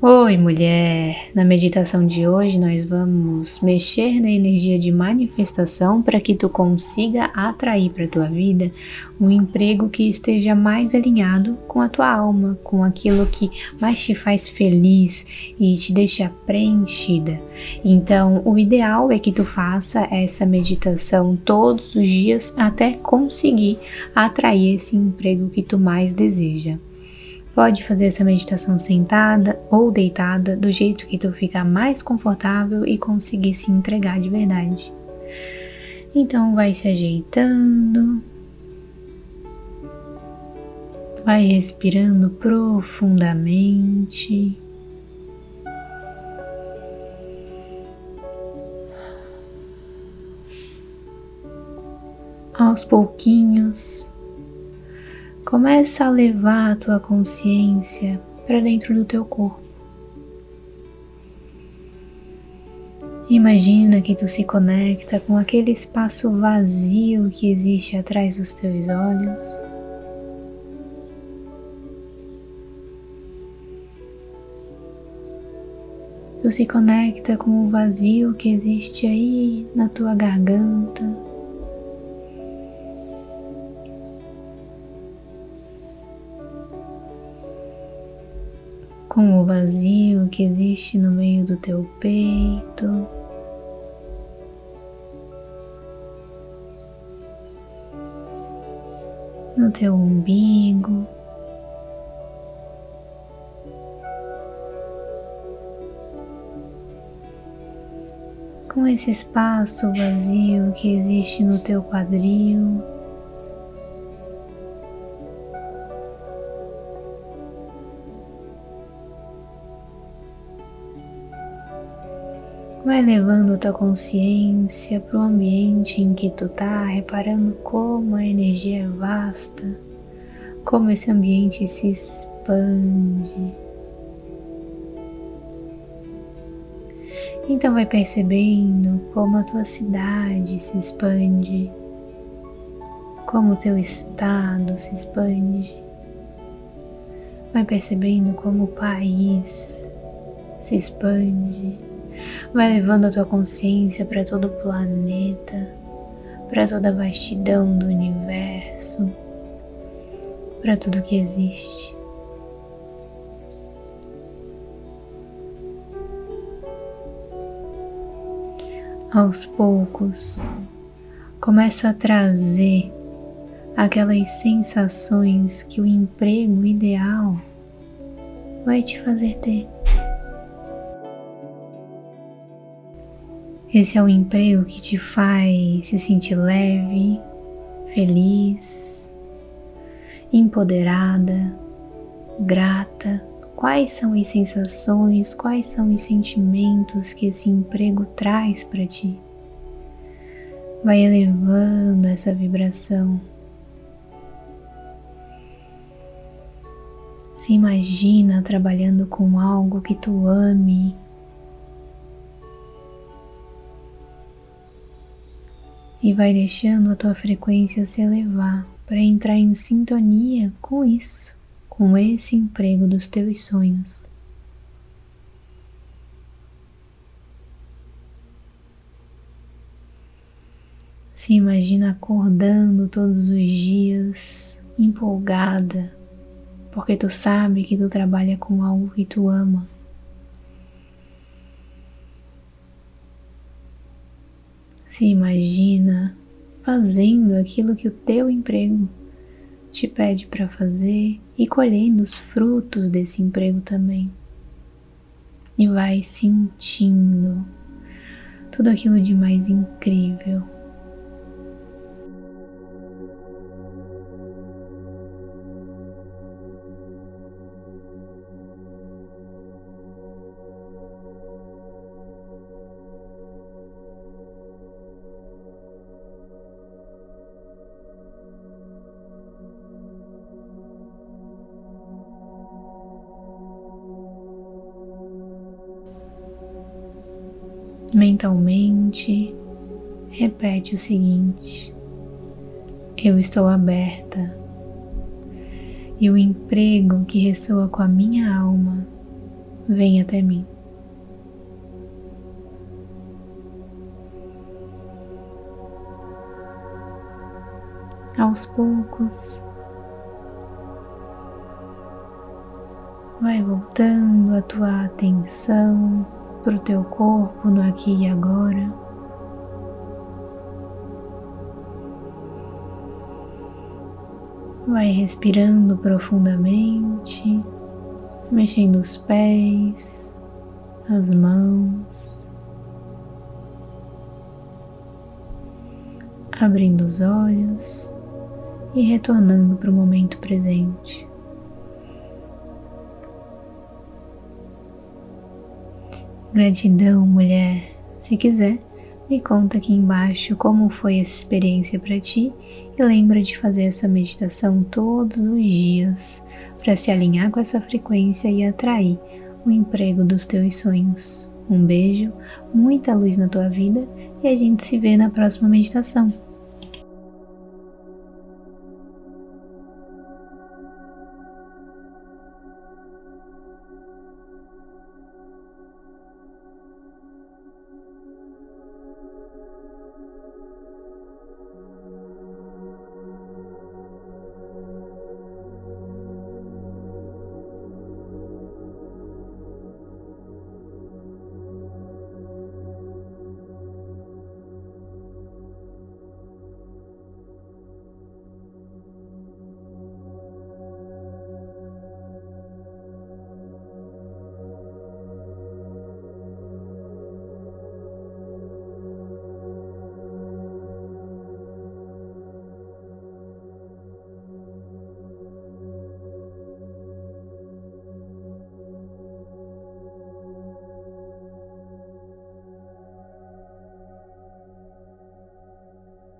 Oi, mulher! Na meditação de hoje, nós vamos mexer na energia de manifestação para que tu consiga atrair para tua vida um emprego que esteja mais alinhado com a tua alma, com aquilo que mais te faz feliz e te deixa preenchida. Então, o ideal é que tu faça essa meditação todos os dias até conseguir atrair esse emprego que tu mais deseja. Pode fazer essa meditação sentada ou deitada, do jeito que tu ficar mais confortável e conseguir se entregar de verdade. Então vai se ajeitando, vai respirando profundamente. Aos pouquinhos, Começa a levar a tua consciência para dentro do teu corpo. Imagina que tu se conecta com aquele espaço vazio que existe atrás dos teus olhos. Tu se conecta com o vazio que existe aí na tua garganta. Com o vazio que existe no meio do teu peito. No teu umbigo, com esse espaço vazio que existe no teu quadril. Vai levando tua consciência para o ambiente em que tu tá, reparando como a energia é vasta, como esse ambiente se expande. Então vai percebendo como a tua cidade se expande, como o teu estado se expande. Vai percebendo como o país se expande Vai levando a tua consciência para todo o planeta, para toda a vastidão do universo, para tudo que existe. Aos poucos, começa a trazer aquelas sensações que o emprego ideal vai te fazer ter. Esse é o emprego que te faz se sentir leve, feliz, empoderada, grata. Quais são as sensações, quais são os sentimentos que esse emprego traz para ti? Vai elevando essa vibração. Se imagina trabalhando com algo que tu ame, e vai deixando a tua frequência se elevar para entrar em sintonia com isso, com esse emprego dos teus sonhos. Se imagina acordando todos os dias empolgada, porque tu sabe que tu trabalha com algo que tu ama. Se imagina fazendo aquilo que o teu emprego te pede para fazer e colhendo os frutos desse emprego também. E vai sentindo tudo aquilo de mais incrível Mentalmente, repete o seguinte: Eu estou aberta. E o emprego que ressoa com a minha alma vem até mim. Aos poucos, vai voltando a tua atenção para o teu corpo no aqui e agora. Vai respirando profundamente, mexendo os pés, as mãos, abrindo os olhos e retornando para o momento presente. Gratidão, mulher. Se quiser, me conta aqui embaixo como foi essa experiência para ti e lembra de fazer essa meditação todos os dias para se alinhar com essa frequência e atrair o emprego dos teus sonhos. Um beijo, muita luz na tua vida e a gente se vê na próxima meditação.